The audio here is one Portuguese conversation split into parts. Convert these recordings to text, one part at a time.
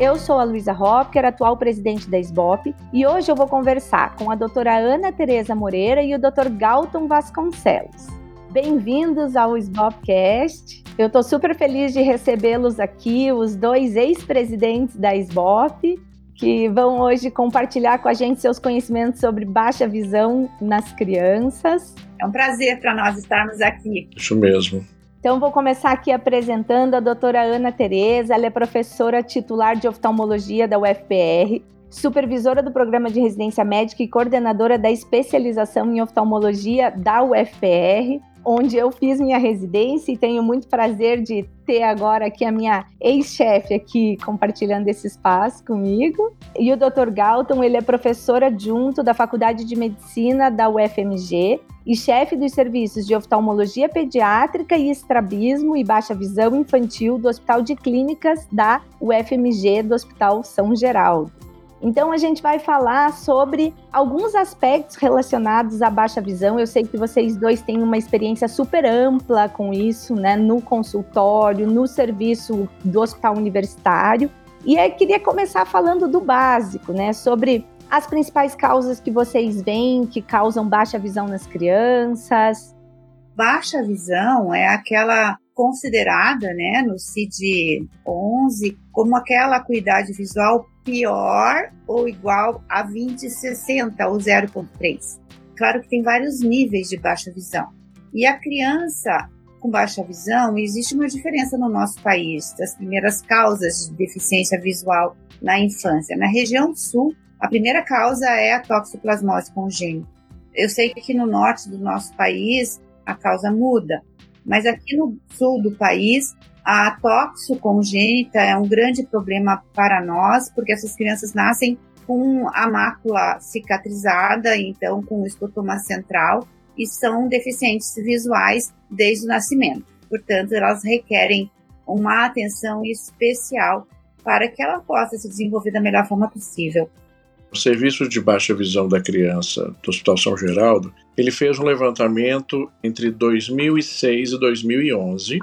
Eu sou a Luísa Hopker, atual presidente da SBOP, e hoje eu vou conversar com a doutora Ana Tereza Moreira e o Dr. Galton Vasconcelos. Bem-vindos ao SBOPcast. Eu estou super feliz de recebê-los aqui, os dois ex-presidentes da SBOP, que vão hoje compartilhar com a gente seus conhecimentos sobre baixa visão nas crianças. É um prazer para nós estarmos aqui. Isso mesmo. Então, vou começar aqui apresentando a doutora Ana Tereza. Ela é professora titular de oftalmologia da UFPR, supervisora do programa de residência médica e coordenadora da especialização em oftalmologia da UFPR onde eu fiz minha residência e tenho muito prazer de ter agora aqui a minha ex-chefe aqui compartilhando esse espaço comigo. E o Dr. Galton, ele é professor adjunto da Faculdade de Medicina da UFMG e chefe dos serviços de oftalmologia pediátrica e estrabismo e baixa visão infantil do Hospital de Clínicas da UFMG do Hospital São Geraldo. Então a gente vai falar sobre alguns aspectos relacionados à baixa visão. Eu sei que vocês dois têm uma experiência super ampla com isso, né, no consultório, no serviço do hospital universitário. E eu queria começar falando do básico, né, sobre as principais causas que vocês veem que causam baixa visão nas crianças. Baixa visão é aquela considerada, né, no CID-11 como aquela acuidade visual pior ou igual a 2060 ou 0.3. Claro que tem vários níveis de baixa visão. E a criança com baixa visão, existe uma diferença no nosso país das primeiras causas de deficiência visual na infância. Na região sul, a primeira causa é a toxoplasmose congênita. Eu sei que no norte do nosso país a causa muda, mas aqui no sul do país a toxocongênita é um grande problema para nós, porque essas crianças nascem com a mácula cicatrizada, então com o escotoma central, e são deficientes visuais desde o nascimento. Portanto, elas requerem uma atenção especial para que ela possa se desenvolver da melhor forma possível. O Serviço de Baixa Visão da Criança do Hospital São Geraldo, ele fez um levantamento entre 2006 e 2011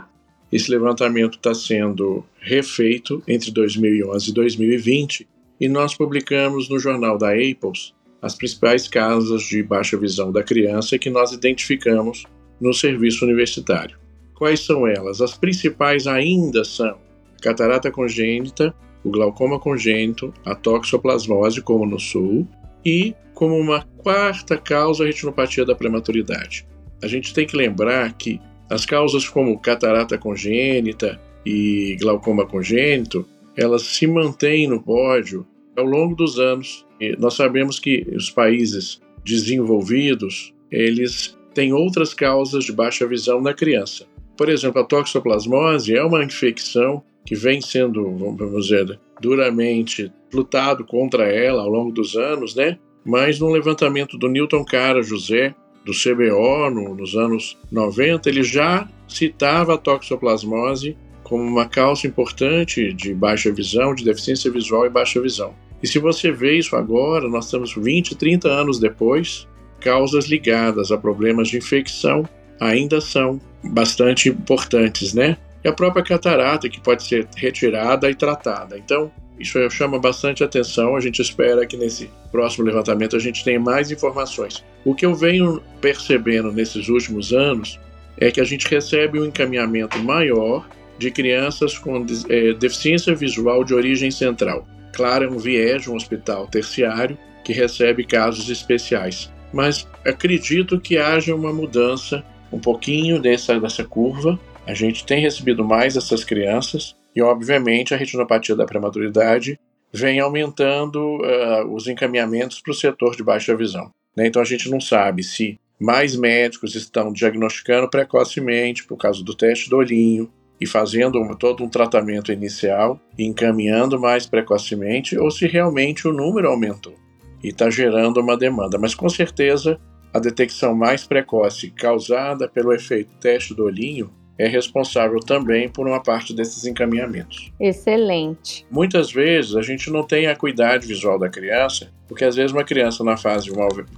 esse levantamento está sendo refeito entre 2011 e 2020 e nós publicamos no jornal da Apples as principais causas de baixa visão da criança que nós identificamos no serviço universitário. Quais são elas? As principais ainda são catarata congênita, o glaucoma congênito, a toxoplasmose, como no sul, e como uma quarta causa a retinopatia da prematuridade. A gente tem que lembrar que as causas como catarata congênita e glaucoma congênito, elas se mantêm no pódio ao longo dos anos. E nós sabemos que os países desenvolvidos, eles têm outras causas de baixa visão na criança. Por exemplo, a toxoplasmose é uma infecção que vem sendo, vamos dizer, duramente lutado contra ela ao longo dos anos, né? Mas no levantamento do Newton Cara José, do CBO no, nos anos 90, ele já citava a toxoplasmose como uma causa importante de baixa visão, de deficiência visual e baixa visão. E se você vê isso agora, nós estamos 20, 30 anos depois, causas ligadas a problemas de infecção ainda são bastante importantes, né? E a própria catarata, que pode ser retirada e tratada. Então, isso chama bastante atenção. A gente espera que nesse próximo levantamento a gente tenha mais informações. O que eu venho percebendo nesses últimos anos é que a gente recebe um encaminhamento maior de crianças com é, deficiência visual de origem central. Claro, é um viés de um hospital terciário que recebe casos especiais. Mas acredito que haja uma mudança um pouquinho dessa, dessa curva. A gente tem recebido mais essas crianças e, obviamente, a retinopatia da prematuridade vem aumentando uh, os encaminhamentos para o setor de baixa visão. Né? Então, a gente não sabe se mais médicos estão diagnosticando precocemente por causa do teste do olhinho e fazendo um, todo um tratamento inicial e encaminhando mais precocemente ou se realmente o número aumentou. e está gerando uma demanda. Mas com certeza a detecção mais precoce causada pelo efeito teste do olhinho é responsável também por uma parte desses encaminhamentos. Excelente. Muitas vezes a gente não tem a acuidade visual da criança, porque às vezes uma criança na fase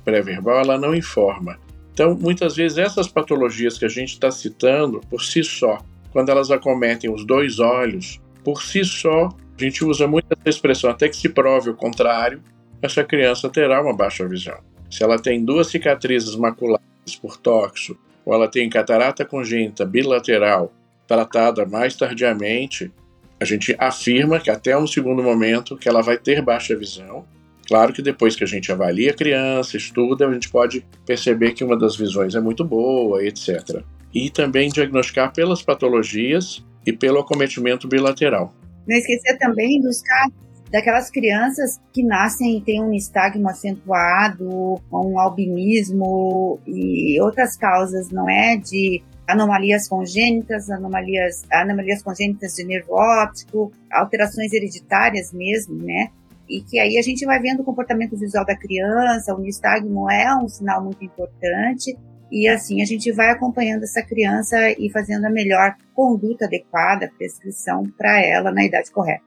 pré-verbal ela não informa. Então, muitas vezes essas patologias que a gente está citando por si só, quando elas acometem os dois olhos, por si só, a gente usa muito essa expressão até que se prove o contrário, essa criança terá uma baixa visão. Se ela tem duas cicatrizes maculares por tóxico, ou ela tem catarata congênita bilateral tratada mais tardiamente, a gente afirma que até um segundo momento que ela vai ter baixa visão. Claro que depois que a gente avalia a criança, estuda, a gente pode perceber que uma das visões é muito boa, etc. E também diagnosticar pelas patologias e pelo acometimento bilateral. Não esquecer também dos casos daquelas crianças que nascem e têm um nistagmo acentuado, um albinismo e outras causas, não é? De anomalias congênitas, anomalias, anomalias congênitas de nervo óptico, alterações hereditárias mesmo, né? E que aí a gente vai vendo o comportamento visual da criança, o nistagmo é um sinal muito importante, e assim a gente vai acompanhando essa criança e fazendo a melhor conduta adequada, prescrição para ela na idade correta.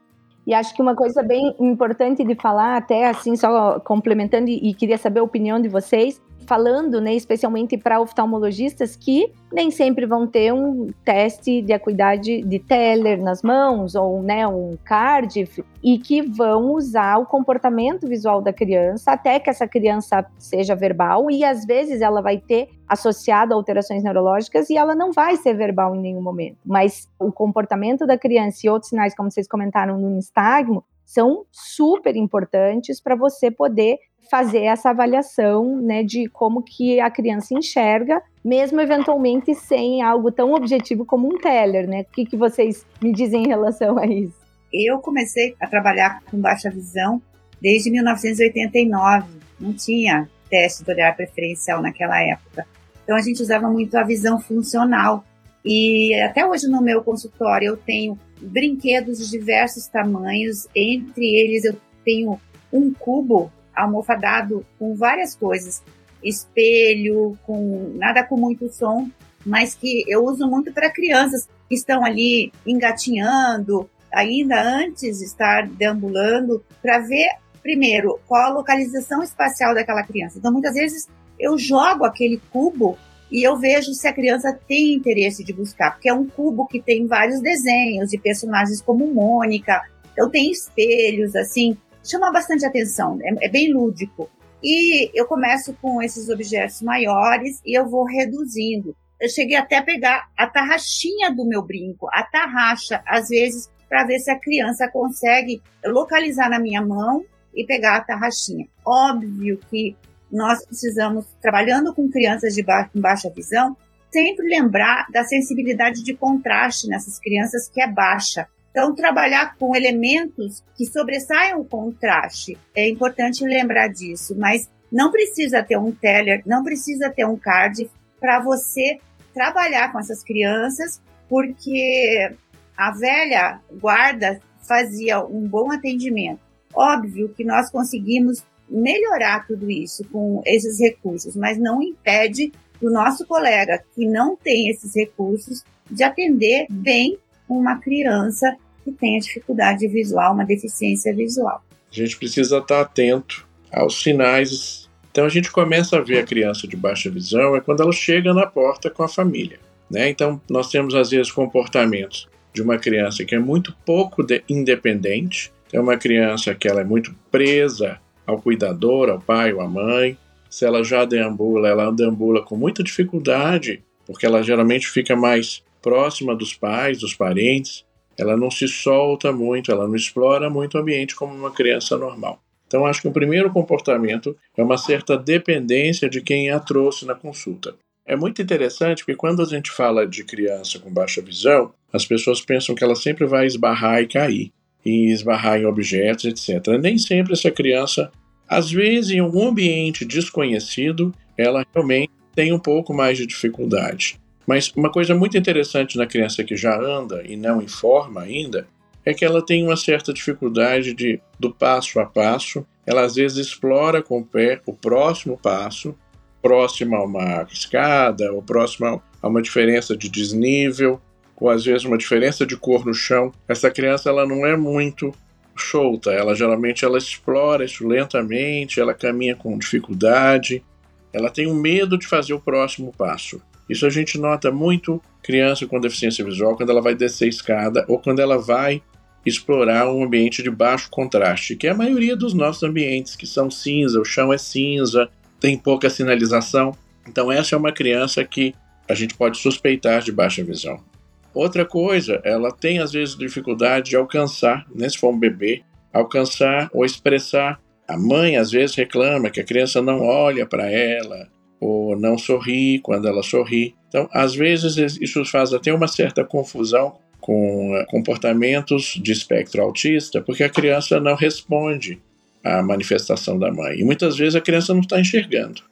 E acho que uma coisa bem importante de falar, até assim, só complementando, e, queria saber a opinião de vocês, falando, né, especialmente para oftalmologistas que nem sempre vão ter um teste de acuidade de Teller nas mãos ou, né, um Cardiff e que vão usar o comportamento visual da criança até que essa criança seja verbal e às vezes ela vai ter associado a alterações neurológicas e ela não vai ser verbal em nenhum momento, mas o comportamento da criança e outros sinais, como vocês comentaram no nistagmo, são super importantes para você poder fazer essa avaliação, né, de como que a criança enxerga, mesmo eventualmente sem algo tão objetivo como um teller, né? O que, que vocês me dizem em relação a isso? Eu comecei a trabalhar com baixa visão desde 1989. Não tinha teste do olhar preferencial naquela época. Então a gente usava muito a visão funcional. E até hoje no meu consultório eu tenho brinquedos de diversos tamanhos, entre eles eu tenho um cubo almofadado com várias coisas, espelho, com nada com muito som, mas que eu uso muito para crianças que estão ali engatinhando, ainda antes de estar deambulando, para ver primeiro qual a localização espacial daquela criança. Então muitas vezes eu jogo aquele cubo e eu vejo se a criança tem interesse de buscar, porque é um cubo que tem vários desenhos de personagens como Mônica, então tem espelhos, assim, chama bastante atenção, é, é bem lúdico. E eu começo com esses objetos maiores e eu vou reduzindo. Eu cheguei até a pegar a tarraxinha do meu brinco, a tarraxa, às vezes, para ver se a criança consegue localizar na minha mão e pegar a tarraxinha. Óbvio que nós precisamos, trabalhando com crianças de ba baixa visão, sempre lembrar da sensibilidade de contraste nessas crianças que é baixa. Então, trabalhar com elementos que sobressaiam o contraste, é importante lembrar disso, mas não precisa ter um teller, não precisa ter um card para você trabalhar com essas crianças, porque a velha guarda fazia um bom atendimento. Óbvio que nós conseguimos melhorar tudo isso com esses recursos, mas não impede o nosso colega que não tem esses recursos de atender bem uma criança que tenha dificuldade visual, uma deficiência visual. A gente precisa estar atento aos sinais. Então a gente começa a ver a criança de baixa visão é quando ela chega na porta com a família. Né? Então nós temos às vezes comportamentos de uma criança que é muito pouco independente, é uma criança que ela é muito presa ao cuidador, ao pai ou à mãe. Se ela já deambula, ela deambula com muita dificuldade, porque ela geralmente fica mais próxima dos pais, dos parentes. Ela não se solta muito, ela não explora muito o ambiente como uma criança normal. Então, acho que o primeiro comportamento é uma certa dependência de quem a trouxe na consulta. É muito interessante porque quando a gente fala de criança com baixa visão, as pessoas pensam que ela sempre vai esbarrar e cair, e esbarrar em objetos, etc. Nem sempre essa criança às vezes, em algum ambiente desconhecido, ela realmente tem um pouco mais de dificuldade. Mas uma coisa muito interessante na criança que já anda e não informa ainda é que ela tem uma certa dificuldade de, do passo a passo, ela às vezes explora com o pé o próximo passo, próximo a uma escada, ou próximo a uma diferença de desnível, ou às vezes uma diferença de cor no chão. Essa criança ela não é muito solta, ela geralmente ela explora isso lentamente, ela caminha com dificuldade, ela tem um medo de fazer o próximo passo. Isso a gente nota muito criança com deficiência visual quando ela vai descer escada ou quando ela vai explorar um ambiente de baixo contraste, que é a maioria dos nossos ambientes, que são cinza, o chão é cinza, tem pouca sinalização. Então essa é uma criança que a gente pode suspeitar de baixa visão. Outra coisa, ela tem às vezes dificuldade de alcançar, né, se for um bebê, alcançar ou expressar. A mãe às vezes reclama que a criança não olha para ela ou não sorri quando ela sorri. Então, às vezes isso faz até uma certa confusão com eh, comportamentos de espectro autista, porque a criança não responde à manifestação da mãe. E muitas vezes a criança não está enxergando.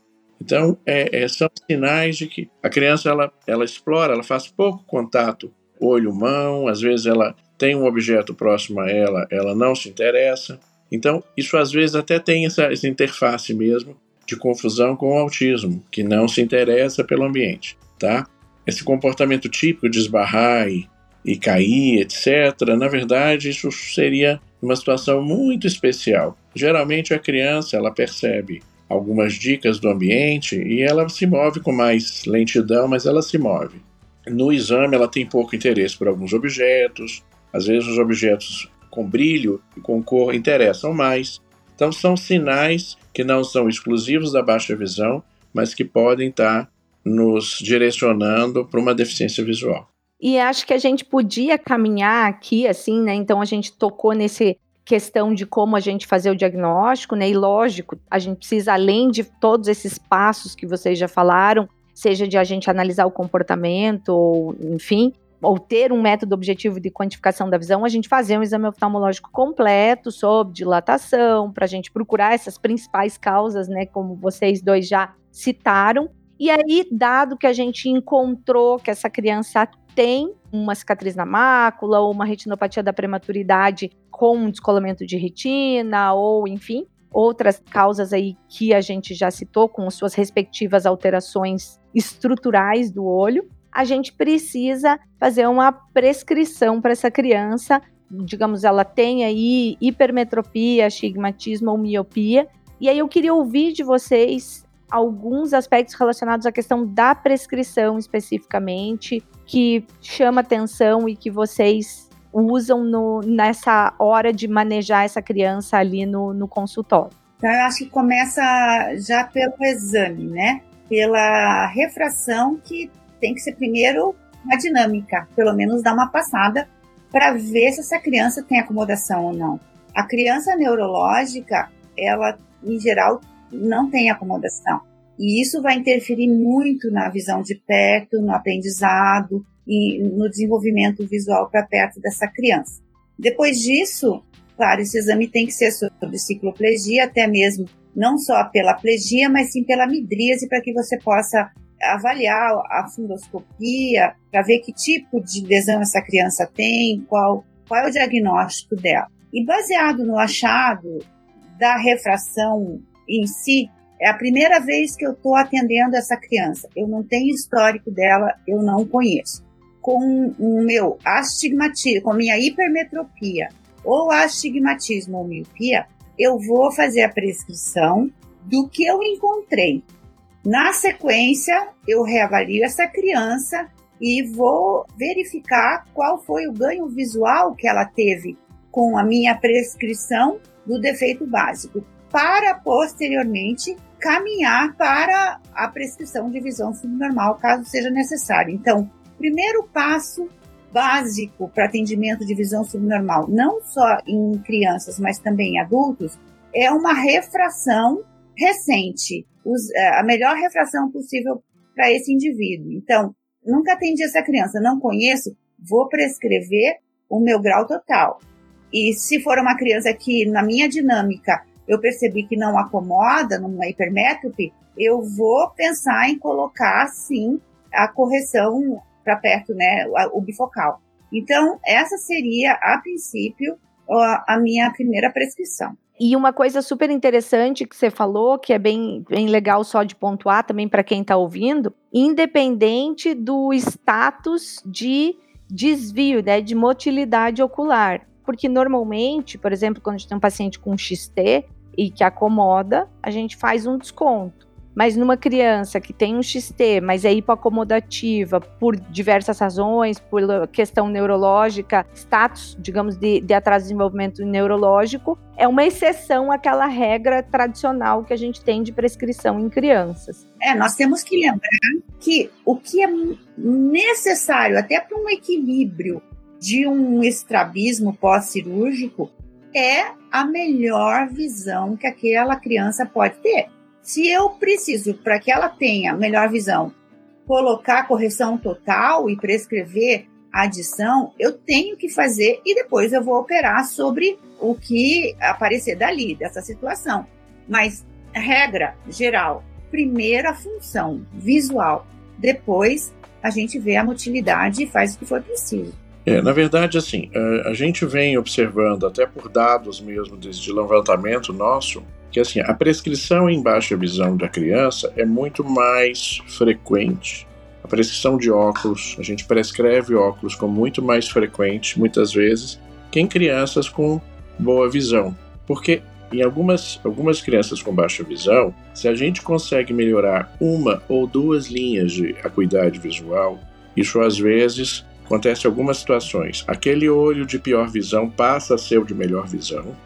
Então, é, é, são sinais de que a criança ela, ela explora, ela faz pouco contato olho-mão, às vezes ela tem um objeto próximo a ela, ela não se interessa. Então, isso às vezes até tem essa, essa interface mesmo de confusão com o autismo, que não se interessa pelo ambiente, tá? Esse comportamento típico de esbarrar e e cair, etc., na verdade, isso seria uma situação muito especial. Geralmente a criança ela percebe algumas dicas do ambiente e ela se move com mais lentidão, mas ela se move. No exame ela tem pouco interesse por alguns objetos, às vezes os objetos com brilho e com cor interessam mais. Então são sinais que não são exclusivos da baixa visão, mas que podem estar nos direcionando para uma deficiência visual. E acho que a gente podia caminhar aqui, assim, né? Então a gente tocou nesse questão de como a gente fazer o diagnóstico, né? E lógico, a gente precisa, além de todos esses passos que vocês já falaram, seja de a gente analisar o comportamento, ou enfim, ou ter um método objetivo de quantificação da visão, a gente fazer um exame oftalmológico completo sobre dilatação, para a gente procurar essas principais causas, né? Como vocês dois já citaram. E aí, dado que a gente encontrou que essa criança tem uma cicatriz na mácula ou uma retinopatia da prematuridade com um descolamento de retina ou, enfim, outras causas aí que a gente já citou com suas respectivas alterações estruturais do olho, a gente precisa fazer uma prescrição para essa criança, digamos, ela tem aí hipermetropia, astigmatismo ou miopia, e aí eu queria ouvir de vocês alguns aspectos relacionados à questão da prescrição especificamente, que chama atenção e que vocês usam no, nessa hora de manejar essa criança ali no, no consultório? Então, eu acho que começa já pelo exame, né? Pela refração, que tem que ser primeiro uma dinâmica, pelo menos dar uma passada para ver se essa criança tem acomodação ou não. A criança neurológica, ela, em geral, não tem acomodação. E isso vai interferir muito na visão de perto, no aprendizado e no desenvolvimento visual para perto dessa criança. Depois disso, claro, esse exame tem que ser sobre cicloplegia, até mesmo não só pela plegia, mas sim pela midríase, para que você possa avaliar a fundoscopia, para ver que tipo de lesão essa criança tem, qual, qual é o diagnóstico dela. E baseado no achado da refração em si, é a primeira vez que eu estou atendendo essa criança. Eu não tenho histórico dela, eu não conheço. Com o meu astigmatismo, com minha hipermetropia ou astigmatismo ou miopia, eu vou fazer a prescrição do que eu encontrei. Na sequência, eu reavalio essa criança e vou verificar qual foi o ganho visual que ela teve com a minha prescrição do defeito básico, para posteriormente caminhar para a prescrição de visão subnormal, caso seja necessário. Então, primeiro passo básico para atendimento de visão subnormal, não só em crianças, mas também em adultos, é uma refração recente, é, a melhor refração possível para esse indivíduo. Então, nunca atendi essa criança, não conheço, vou prescrever o meu grau total. E se for uma criança que, na minha dinâmica, eu percebi que não acomoda numa hipermétrope, eu vou pensar em colocar sim a correção para perto, né, o bifocal. Então, essa seria, a princípio, a, minha primeira prescrição. E uma coisa super interessante que você falou, que é bem, bem legal só de pontuar também para quem está ouvindo, independente do status de desvio, né, de motilidade ocular. Porque normalmente, por exemplo, quando a gente tem um paciente com XT e que acomoda, a gente faz um desconto. Mas numa criança que tem um XT, mas é hipoacomodativa por diversas razões, por questão neurológica, status, digamos, de, de atraso de desenvolvimento neurológico, é uma exceção àquela regra tradicional que a gente tem de prescrição em crianças. É, nós temos que lembrar que o que é necessário até para um equilíbrio de um estrabismo pós-cirúrgico é a melhor visão que aquela criança pode ter. Se eu preciso, para que ela tenha melhor visão, colocar correção total e prescrever adição, eu tenho que fazer e depois eu vou operar sobre o que aparecer dali, dessa situação. Mas, regra geral, primeiro a função visual, depois a gente vê a motilidade e faz o que for preciso. É, na verdade, assim, a gente vem observando, até por dados mesmo de levantamento nosso, que assim, a prescrição em baixa visão da criança é muito mais frequente. A prescrição de óculos, a gente prescreve óculos com muito mais frequente, muitas vezes, que em crianças com boa visão. Porque em algumas, algumas crianças com baixa visão, se a gente consegue melhorar uma ou duas linhas de acuidade visual, isso às vezes acontece em algumas situações. Aquele olho de pior visão passa a ser o de melhor visão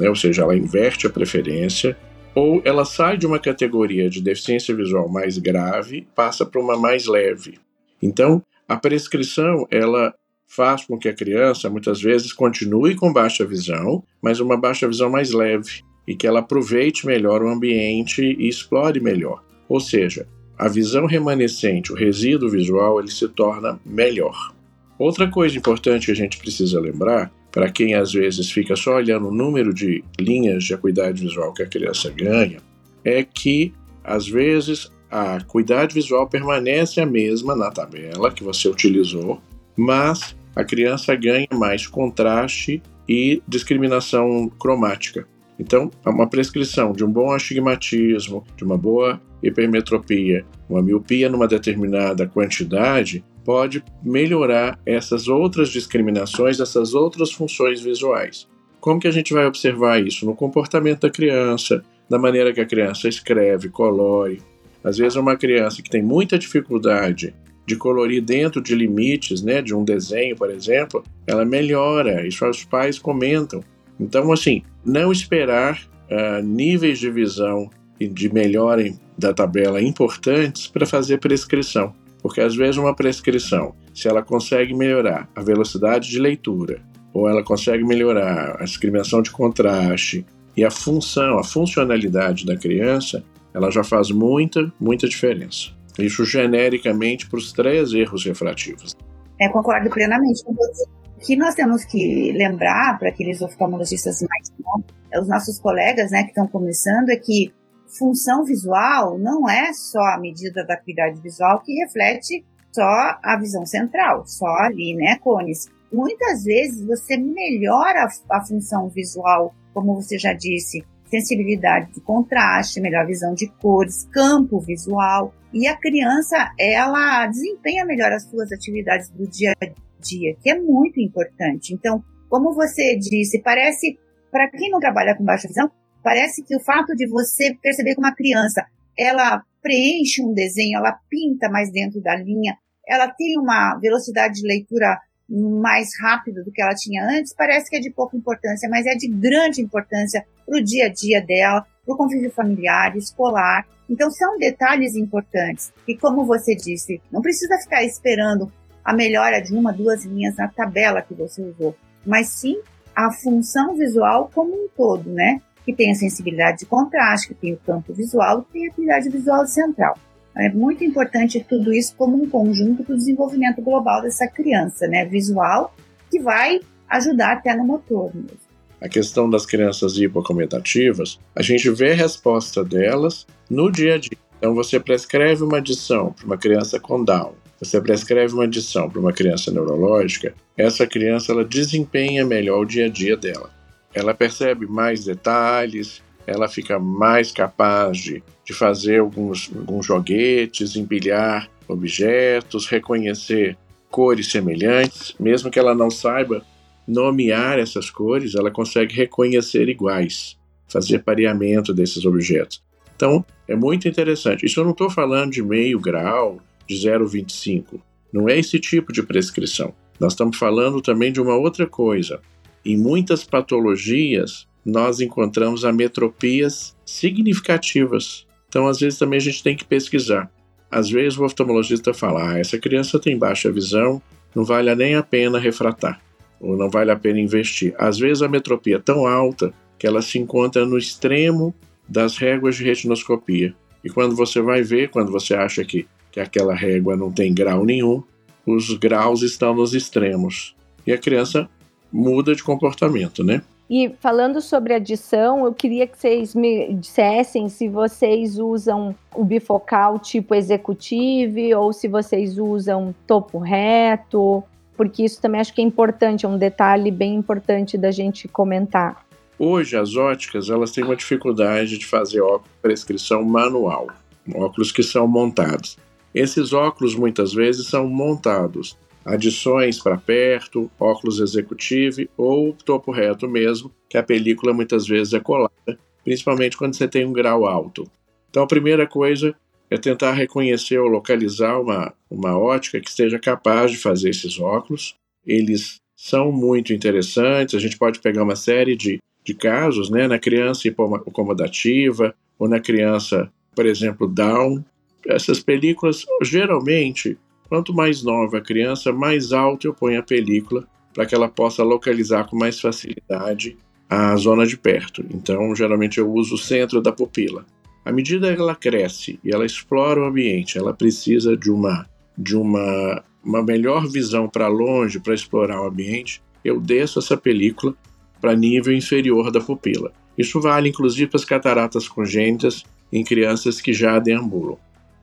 né? ou seja, ela inverte a preferência, ou ela sai de uma categoria de deficiência visual mais grave, passa para uma mais leve. Então, a prescrição ela faz com que a criança muitas vezes continue com baixa visão, mas uma baixa visão mais leve e que ela aproveite melhor o ambiente e explore melhor. Ou seja, a visão remanescente, o resíduo visual, ele se torna melhor. Outra coisa importante que a gente precisa lembrar para quem às vezes fica só olhando o número de linhas de acuidade visual que a criança ganha, é que às vezes a acuidade visual permanece a mesma na tabela que você utilizou, mas a criança ganha mais contraste e discriminação cromática. Então, uma prescrição de um bom astigmatismo, de uma boa hipermetropia, uma miopia numa determinada quantidade, pode melhorar essas outras discriminações, essas outras funções visuais. Como que a gente vai observar isso? No comportamento da criança, da maneira que a criança escreve, colore. Às vezes uma criança que tem muita dificuldade de colorir dentro de limites, né, de um desenho, por exemplo, ela melhora, isso os pais comentam. Então, assim, não esperar uh, níveis de visão e de melhora da tabela importantes para fazer prescrição. Porque às vezes uma prescrição, se ela consegue melhorar a velocidade de leitura, ou ela consegue melhorar a discriminação de contraste e a função, a funcionalidade da criança, ela já faz muita, muita diferença. Isso genericamente para os três erros refrativos. É, concordo plenamente com você. O que nós temos que lembrar para aqueles oftalmologistas mais novos, os nossos colegas né, que estão começando, é que função visual não é só a medida da acuidade visual que reflete só a visão central, só ali, né, cones. Muitas vezes você melhora a, a função visual, como você já disse, sensibilidade de contraste, melhor visão de cores, campo visual. E a criança, ela desempenha melhor as suas atividades do dia a dia, que é muito importante. Então, como você disse, parece, para quem não trabalha com baixa visão, Parece que o fato de você perceber que uma criança, ela preenche um desenho, ela pinta mais dentro da linha, ela tem uma velocidade de leitura mais rápida do que ela tinha antes, parece que é de pouca importância, mas é de grande importância para o dia a dia dela, para o convívio familiar, escolar. Então são detalhes importantes. E como você disse, não precisa ficar esperando a melhora de uma, duas linhas na tabela que você usou, mas sim a função visual como um todo, né? Que tem a sensibilidade de contraste, que tem o campo visual, que tem a atividade visual central. É muito importante tudo isso como um conjunto para o desenvolvimento global dessa criança, né, visual, que vai ajudar até no motor mesmo. A questão das crianças hipocometativas, a gente vê a resposta delas no dia a dia. Então, você prescreve uma adição para uma criança com Down. você prescreve uma adição para uma criança neurológica, essa criança ela desempenha melhor o dia a dia dela. Ela percebe mais detalhes, ela fica mais capaz de, de fazer alguns, alguns joguetes, empilhar objetos, reconhecer cores semelhantes, mesmo que ela não saiba nomear essas cores, ela consegue reconhecer iguais, fazer pareamento desses objetos. Então, é muito interessante. Isso eu não estou falando de meio grau, de 0,25. Não é esse tipo de prescrição. Nós estamos falando também de uma outra coisa. Em muitas patologias, nós encontramos ametropias significativas. Então, às vezes, também a gente tem que pesquisar. Às vezes, o oftalmologista fala: ah, essa criança tem baixa visão, não vale nem a pena refratar, ou não vale a pena investir. Às vezes, a metropia é tão alta que ela se encontra no extremo das réguas de retinoscopia. E quando você vai ver, quando você acha que, que aquela régua não tem grau nenhum, os graus estão nos extremos. E a criança muda de comportamento, né? E falando sobre adição, eu queria que vocês me dissessem se vocês usam o bifocal tipo executivo ou se vocês usam topo reto, porque isso também acho que é importante, é um detalhe bem importante da gente comentar. Hoje as óticas elas têm uma dificuldade de fazer óculos prescrição manual, óculos que são montados. Esses óculos muitas vezes são montados adições para perto, óculos executivo ou topo reto mesmo, que a película muitas vezes é colada, principalmente quando você tem um grau alto. Então a primeira coisa é tentar reconhecer ou localizar uma, uma ótica que esteja capaz de fazer esses óculos. Eles são muito interessantes, a gente pode pegar uma série de de casos, né, na criança hipoacomodativa ou na criança, por exemplo, Down. Essas películas, geralmente, quanto mais nova a criança, mais alto eu ponho a película para que ela possa localizar com mais facilidade a zona de perto. Então, geralmente eu uso o centro da pupila. À medida que ela cresce e ela explora o ambiente, ela precisa de uma de uma, uma melhor visão para longe para explorar o ambiente. Eu desço essa película para nível inferior da pupila. Isso vale inclusive para as cataratas congênitas em crianças que já deambulam.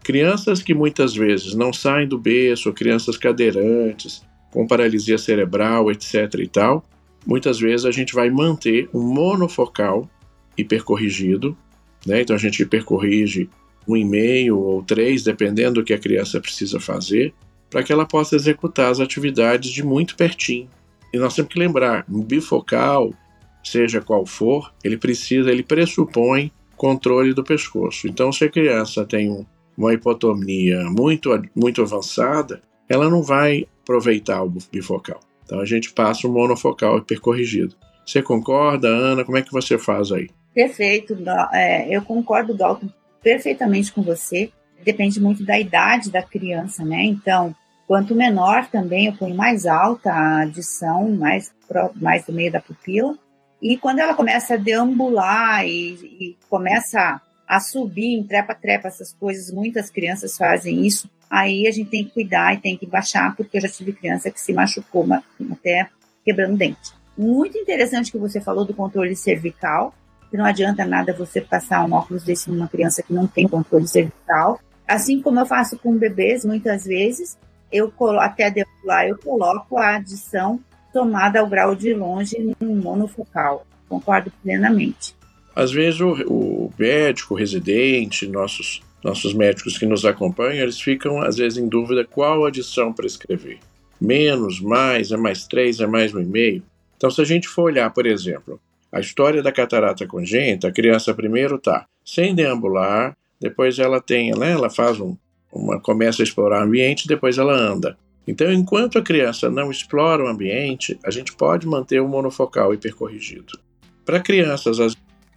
Crianças que muitas vezes não saem do berço, crianças cadeirantes, com paralisia cerebral, etc. e tal, muitas vezes a gente vai manter um monofocal hipercorrigido, né? Então a gente hipercorrige um e meio ou três, dependendo do que a criança precisa fazer, para que ela possa executar as atividades de muito pertinho. E nós temos que lembrar, um bifocal, seja qual for, ele precisa, ele pressupõe controle do pescoço. Então, se a criança tem uma hipotonia muito, muito avançada, ela não vai aproveitar o bifocal. Então, a gente passa o monofocal hipercorrigido. Você concorda, Ana? Como é que você faz aí? Perfeito. É, eu concordo, Dalton, perfeitamente com você. Depende muito da idade da criança, né? Então, Quanto menor também, eu ponho mais alta a adição, mais, mais do meio da pupila. E quando ela começa a deambular e, e começa a subir em trepa-trepa, essas coisas, muitas crianças fazem isso, aí a gente tem que cuidar e tem que baixar, porque eu já tive criança que se machucou até quebrando dente. Muito interessante que você falou do controle cervical, que não adianta nada você passar um óculos desse numa criança que não tem controle cervical. Assim como eu faço com bebês, muitas vezes, eu colo, até lá eu coloco a adição tomada ao grau de longe no monofocal. Concordo plenamente. Às vezes o, o médico, o residente, nossos, nossos médicos que nos acompanham, eles ficam às vezes em dúvida qual adição prescrever. Menos, mais, é mais 3, é mais 1,5. Então, se a gente for olhar, por exemplo, a história da catarata congênita, a criança primeiro está sem deambular, depois ela tem, né, ela faz um, uma começa a explorar o ambiente, depois ela anda. Então, enquanto a criança não explora o ambiente, a gente pode manter o monofocal hipercorrigido. Para crianças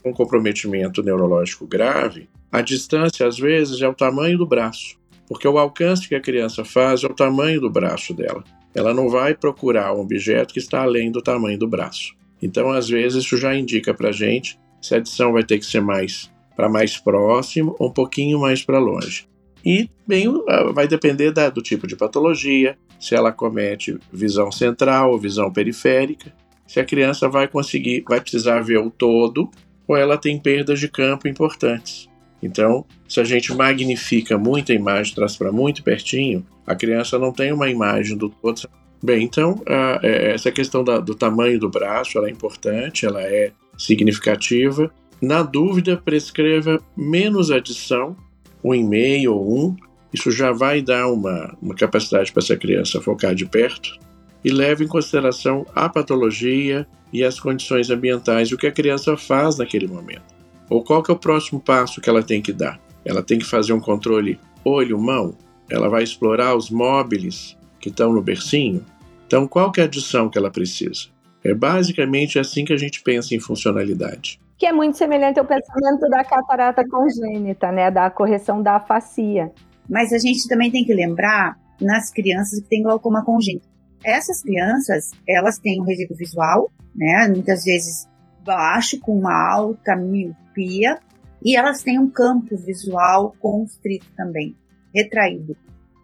com comprometimento neurológico grave, a distância às vezes é o tamanho do braço, porque o alcance que a criança faz é o tamanho do braço dela. Ela não vai procurar um objeto que está além do tamanho do braço. Então, às vezes, isso já indica para a gente se a adição vai ter que ser mais para mais próximo ou um pouquinho mais para longe. E bem, vai depender da, do tipo de patologia, se ela comete visão central ou visão periférica, se a criança vai conseguir, vai precisar ver o todo, ou ela tem perdas de campo importantes. Então, se a gente magnifica muito a imagem, traz para muito pertinho, a criança não tem uma imagem do todo. Bem, então, a, é, essa questão da, do tamanho do braço ela é importante, ela é significativa. Na dúvida, prescreva menos adição, um e meio ou um. Isso já vai dar uma, uma capacidade para essa criança focar de perto. E leve em consideração a patologia e as condições ambientais o que a criança faz naquele momento. Ou qual que é o próximo passo que ela tem que dar? Ela tem que fazer um controle olho-mão? Ela vai explorar os móveis que estão no bercinho? Então, qual que é a adição que ela precisa? É basicamente assim que a gente pensa em funcionalidade. Que é muito semelhante ao pensamento da catarata congênita, né? Da correção da afasia. Mas a gente também tem que lembrar nas crianças que têm glaucoma congênito. Essas crianças, elas têm um resíduo visual, né? Muitas vezes baixo, com uma alta miopia, e elas têm um campo visual constrito também, retraído.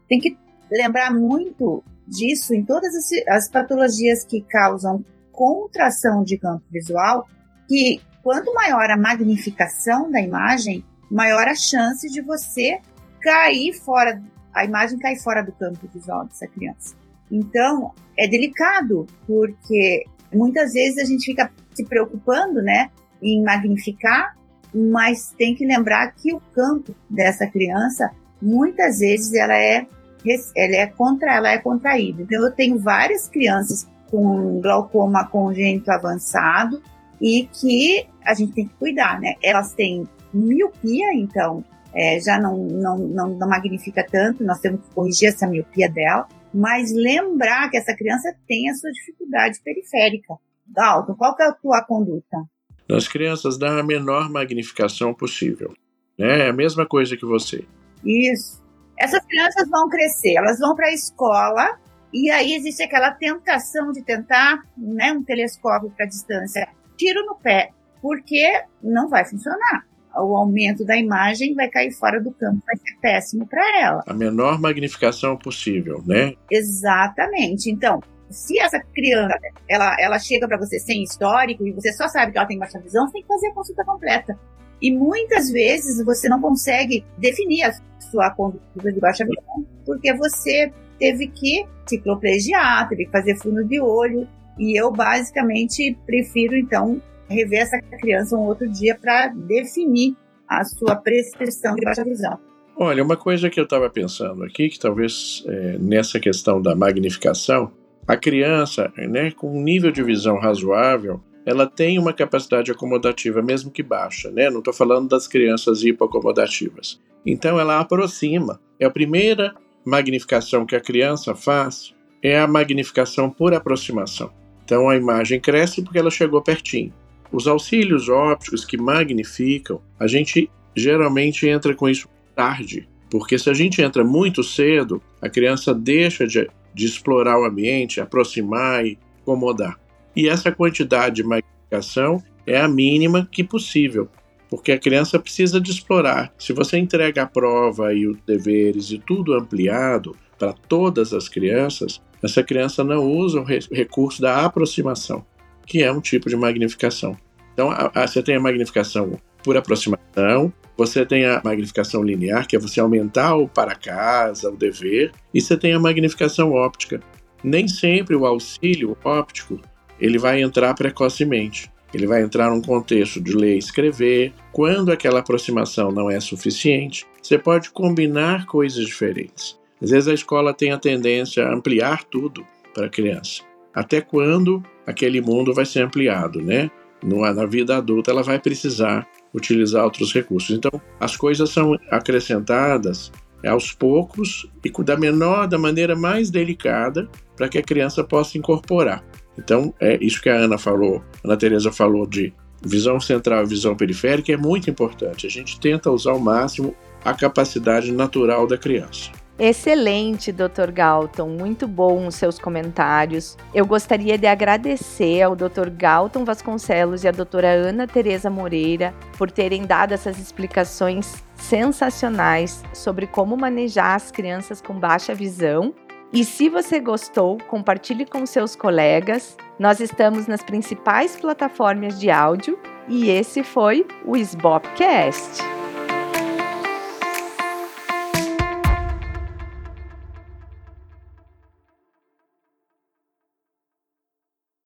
Tem que lembrar muito disso em todas as, as patologias que causam contração de campo visual, que quanto maior a magnificação da imagem, maior a chance de você cair fora, a imagem cair fora do campo visual dessa criança. Então, é delicado, porque muitas vezes a gente fica se preocupando, né, em magnificar, mas tem que lembrar que o campo dessa criança, muitas vezes ela é ela é contra ela é contraída. Então eu tenho várias crianças com glaucoma congênito avançado e que a gente tem que cuidar, né? Elas têm miopia, então é, já não, não, não, não magnifica tanto, nós temos que corrigir essa miopia dela, mas lembrar que essa criança tem a sua dificuldade periférica. Dalton, qual que é a tua conduta? Nas crianças, dá a menor magnificação possível. Né? É a mesma coisa que você. Isso. Essas crianças vão crescer, elas vão para a escola e aí existe aquela tentação de tentar né, um telescópio para distância. Tiro no pé, porque não vai funcionar. O aumento da imagem vai cair fora do campo, vai ser péssimo para ela. A menor magnificação possível, né? Exatamente. Então, se essa criança ela, ela chega para você sem histórico e você só sabe que ela tem baixa visão, você tem que fazer a consulta completa. E muitas vezes você não consegue definir a sua conduta de baixa visão porque você teve que cicloplegiar, teve que fazer fundo de olho. E eu basicamente prefiro então rever essa criança um outro dia para definir a sua prescrição de baixa visão. Olha, uma coisa que eu estava pensando aqui, que talvez é, nessa questão da magnificação, a criança, né, com um nível de visão razoável, ela tem uma capacidade acomodativa, mesmo que baixa, né? Não estou falando das crianças hipoacomodativas. Então ela aproxima. É a primeira magnificação que a criança faz é a magnificação por aproximação. Então a imagem cresce porque ela chegou pertinho. Os auxílios ópticos que magnificam, a gente geralmente entra com isso tarde, porque se a gente entra muito cedo, a criança deixa de de explorar o ambiente, aproximar e acomodar. E essa quantidade de magnificação é a mínima que possível, porque a criança precisa de explorar. Se você entrega a prova e os deveres e tudo ampliado para todas as crianças, essa criança não usa o recurso da aproximação, que é um tipo de magnificação. Então, a, a, você tem a magnificação por aproximação, você tem a magnificação linear, que é você aumentar o para casa, o dever, e você tem a magnificação óptica. Nem sempre o auxílio óptico ele vai entrar precocemente. Ele vai entrar num contexto de ler e escrever. Quando aquela aproximação não é suficiente, você pode combinar coisas diferentes. Às vezes a escola tem a tendência a ampliar tudo para a criança. Até quando aquele mundo vai ser ampliado, né? Na vida adulta, ela vai precisar utilizar outros recursos. Então, as coisas são acrescentadas aos poucos e da menor, da maneira mais delicada, para que a criança possa incorporar. Então, é isso que a Ana falou, a Ana Teresa falou de visão central e visão periférica é muito importante. A gente tenta usar ao máximo a capacidade natural da criança. Excelente, Dr. Galton, muito bom os seus comentários. Eu gostaria de agradecer ao Dr. Galton Vasconcelos e à doutora Ana Teresa Moreira por terem dado essas explicações sensacionais sobre como manejar as crianças com baixa visão. E se você gostou, compartilhe com seus colegas. Nós estamos nas principais plataformas de áudio e esse foi o SBOPcast.